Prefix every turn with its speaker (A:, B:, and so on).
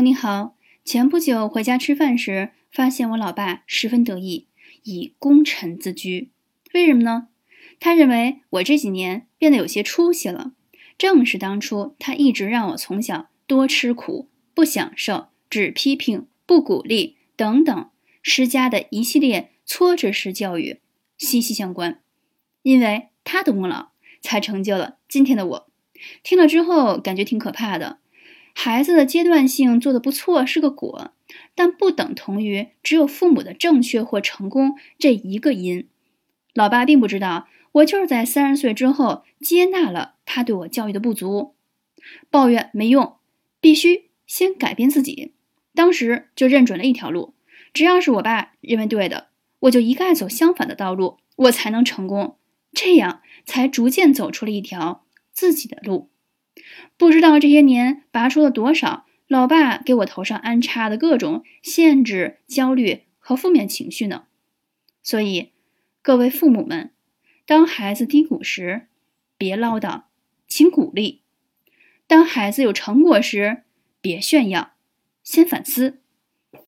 A: 你好，前不久回家吃饭时，发现我老爸十分得意，以功臣自居。为什么呢？他认为我这几年变得有些出息了，正是当初他一直让我从小多吃苦、不享受、只批评不鼓励等等施加的一系列挫折式教育息息相关。因为他的功劳，才成就了今天的我。听了之后，感觉挺可怕的。孩子的阶段性做得不错是个果，但不等同于只有父母的正确或成功这一个因。老爸并不知道，我就是在三十岁之后接纳了他对我教育的不足，抱怨没用，必须先改变自己。当时就认准了一条路，只要是我爸认为对的，我就一概走相反的道路，我才能成功。这样才逐渐走出了一条自己的路。不知道这些年拔出了多少老爸给我头上安插的各种限制、焦虑和负面情绪呢？所以，各位父母们，当孩子低谷时，别唠叨，请鼓励；当孩子有成果时，别炫耀，先反思。